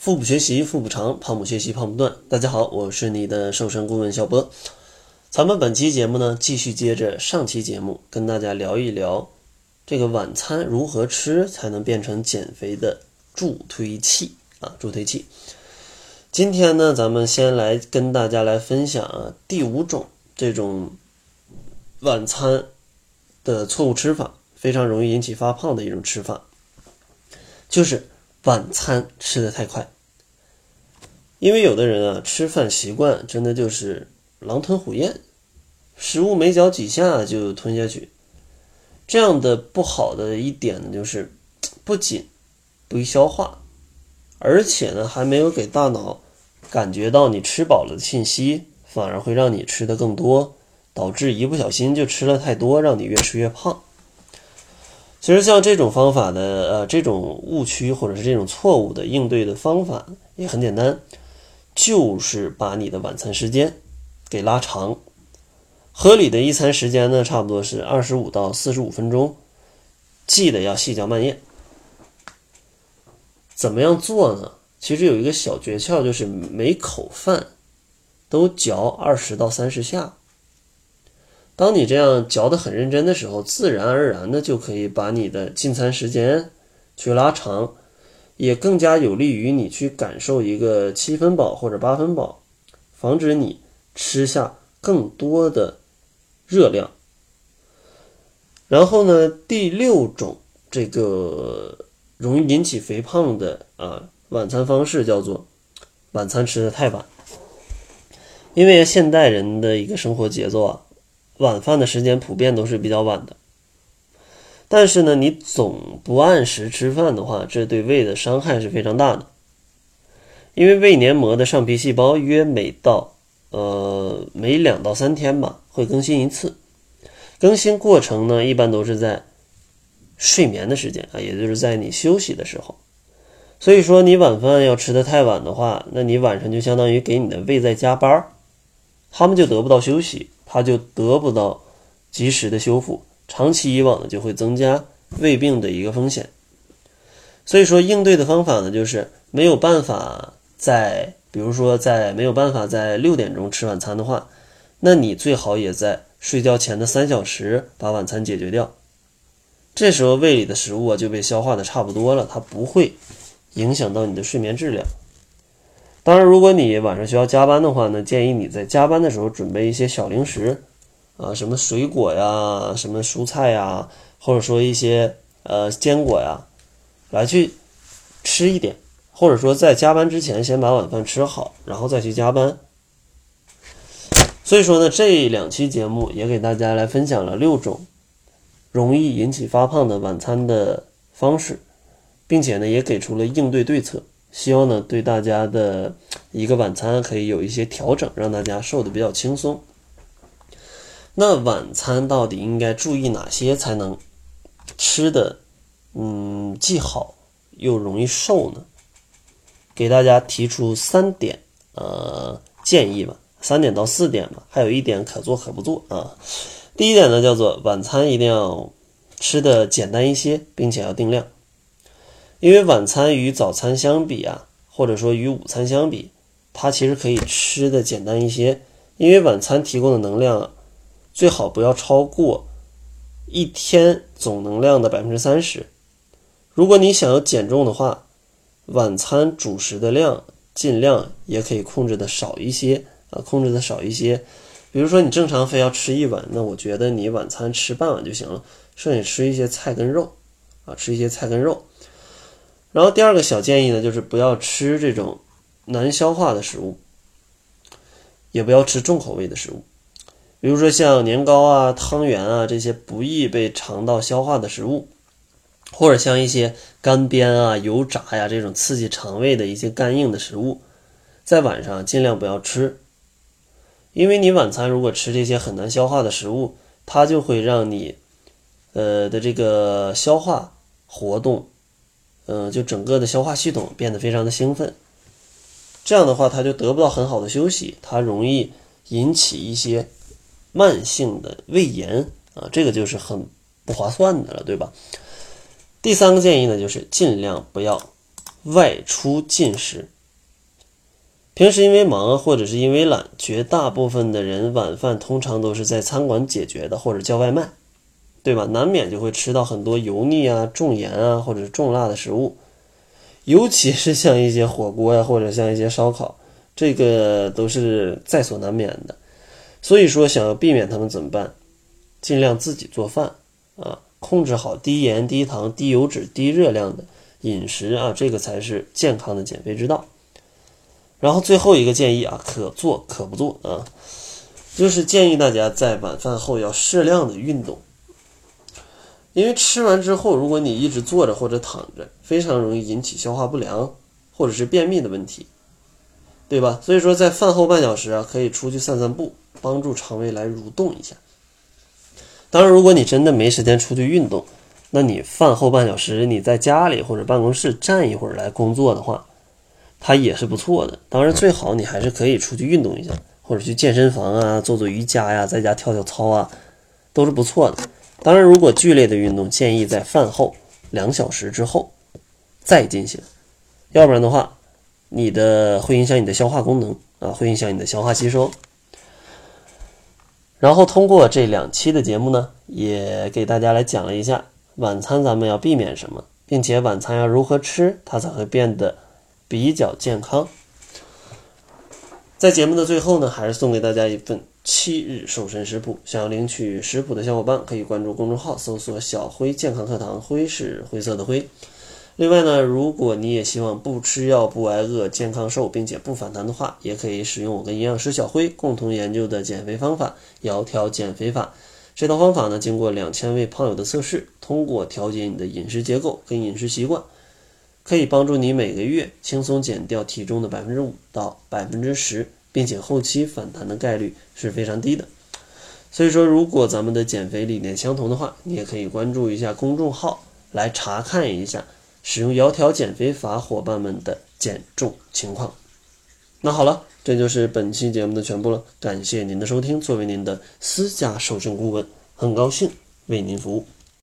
腹部学习腹部长，胖不学习胖不断。大家好，我是你的瘦身顾问小波。咱们本期节目呢，继续接着上期节目，跟大家聊一聊这个晚餐如何吃才能变成减肥的助推器啊，助推器。今天呢，咱们先来跟大家来分享啊第五种这种晚餐的错误吃法，非常容易引起发胖的一种吃法，就是晚餐吃的太快。因为有的人啊，吃饭习惯真的就是狼吞虎咽，食物没嚼几下就吞下去，这样的不好的一点呢，就是不仅不易消化，而且呢还没有给大脑感觉到你吃饱了的信息，反而会让你吃的更多，导致一不小心就吃了太多，让你越吃越胖。其实像这种方法的呃这种误区或者是这种错误的应对的方法也很简单。就是把你的晚餐时间给拉长，合理的一餐时间呢，差不多是二十五到四十五分钟，记得要细嚼慢咽。怎么样做呢？其实有一个小诀窍，就是每口饭都嚼二十到三十下。当你这样嚼得很认真的时候，自然而然的就可以把你的进餐时间去拉长。也更加有利于你去感受一个七分饱或者八分饱，防止你吃下更多的热量。然后呢，第六种这个容易引起肥胖的啊晚餐方式叫做晚餐吃的太晚，因为现代人的一个生活节奏啊，晚饭的时间普遍都是比较晚的。但是呢，你总不按时吃饭的话，这对胃的伤害是非常大的。因为胃黏膜的上皮细胞约每到呃每两到三天吧会更新一次，更新过程呢一般都是在睡眠的时间啊，也就是在你休息的时候。所以说你晚饭要吃的太晚的话，那你晚上就相当于给你的胃在加班儿，他们就得不到休息，他就得不到及时的修复。长期以往呢，就会增加胃病的一个风险。所以说，应对的方法呢，就是没有办法在，比如说在没有办法在六点钟吃晚餐的话，那你最好也在睡觉前的三小时把晚餐解决掉。这时候胃里的食物啊就被消化的差不多了，它不会影响到你的睡眠质量。当然，如果你晚上需要加班的话呢，建议你在加班的时候准备一些小零食。啊，什么水果呀，什么蔬菜呀，或者说一些呃坚果呀，来去吃一点，或者说在加班之前先把晚饭吃好，然后再去加班。所以说呢，这两期节目也给大家来分享了六种容易引起发胖的晚餐的方式，并且呢也给出了应对对策，希望呢对大家的一个晚餐可以有一些调整，让大家瘦的比较轻松。那晚餐到底应该注意哪些才能吃的，嗯，既好又容易瘦呢？给大家提出三点呃建议吧，三点到四点吧，还有一点可做可不做啊。第一点呢，叫做晚餐一定要吃的简单一些，并且要定量，因为晚餐与早餐相比啊，或者说与午餐相比，它其实可以吃的简单一些，因为晚餐提供的能量。最好不要超过一天总能量的百分之三十。如果你想要减重的话，晚餐主食的量尽量也可以控制的少一些啊，控制的少一些。比如说你正常非要吃一碗，那我觉得你晚餐吃半碗就行了，剩下吃一些菜跟肉啊，吃一些菜跟肉。然后第二个小建议呢，就是不要吃这种难消化的食物，也不要吃重口味的食物。比如说像年糕啊、汤圆啊这些不易被肠道消化的食物，或者像一些干煸啊、油炸呀这种刺激肠胃的一些干硬的食物，在晚上尽量不要吃，因为你晚餐如果吃这些很难消化的食物，它就会让你，呃的这个消化活动，嗯，就整个的消化系统变得非常的兴奋，这样的话它就得不到很好的休息，它容易引起一些。慢性的胃炎啊，这个就是很不划算的了，对吧？第三个建议呢，就是尽量不要外出进食。平时因为忙或者是因为懒，绝大部分的人晚饭通常都是在餐馆解决的，或者叫外卖，对吧？难免就会吃到很多油腻啊、重盐啊，或者重辣的食物，尤其是像一些火锅呀，或者像一些烧烤，这个都是在所难免的。所以说，想要避免他们怎么办？尽量自己做饭啊，控制好低盐、低糖、低油脂、低热量的饮食啊，这个才是健康的减肥之道。然后最后一个建议啊，可做可不做啊，就是建议大家在晚饭后要适量的运动，因为吃完之后，如果你一直坐着或者躺着，非常容易引起消化不良或者是便秘的问题，对吧？所以说，在饭后半小时啊，可以出去散散步，帮助肠胃来蠕动一下。当然，如果你真的没时间出去运动，那你饭后半小时你在家里或者办公室站一会儿来工作的话，它也是不错的。当然，最好你还是可以出去运动一下，或者去健身房啊做做瑜伽呀，在家跳跳操啊，都是不错的。当然，如果剧烈的运动，建议在饭后两小时之后再进行，要不然的话，你的会影响你的消化功能啊，会影响你的消化吸收。然后通过这两期的节目呢，也给大家来讲了一下晚餐咱们要避免什么，并且晚餐要如何吃，它才会变得比较健康。在节目的最后呢，还是送给大家一份七日瘦身食谱。想要领取食谱的小伙伴，可以关注公众号，搜索“小辉健康课堂”，辉是灰色的灰。另外呢，如果你也希望不吃药、不挨饿、健康瘦，并且不反弹的话，也可以使用我跟营养师小辉共同研究的减肥方法——窈窕减肥法。这套方法呢，经过两千位胖友的测试，通过调节你的饮食结构跟饮食习惯，可以帮助你每个月轻松减掉体重的百分之五到百分之十，并且后期反弹的概率是非常低的。所以说，如果咱们的减肥理念相同的话，你也可以关注一下公众号来查看一下。使用窈窕减肥法伙伴们的减重情况。那好了，这就是本期节目的全部了。感谢您的收听，作为您的私家瘦身顾问，很高兴为您服务。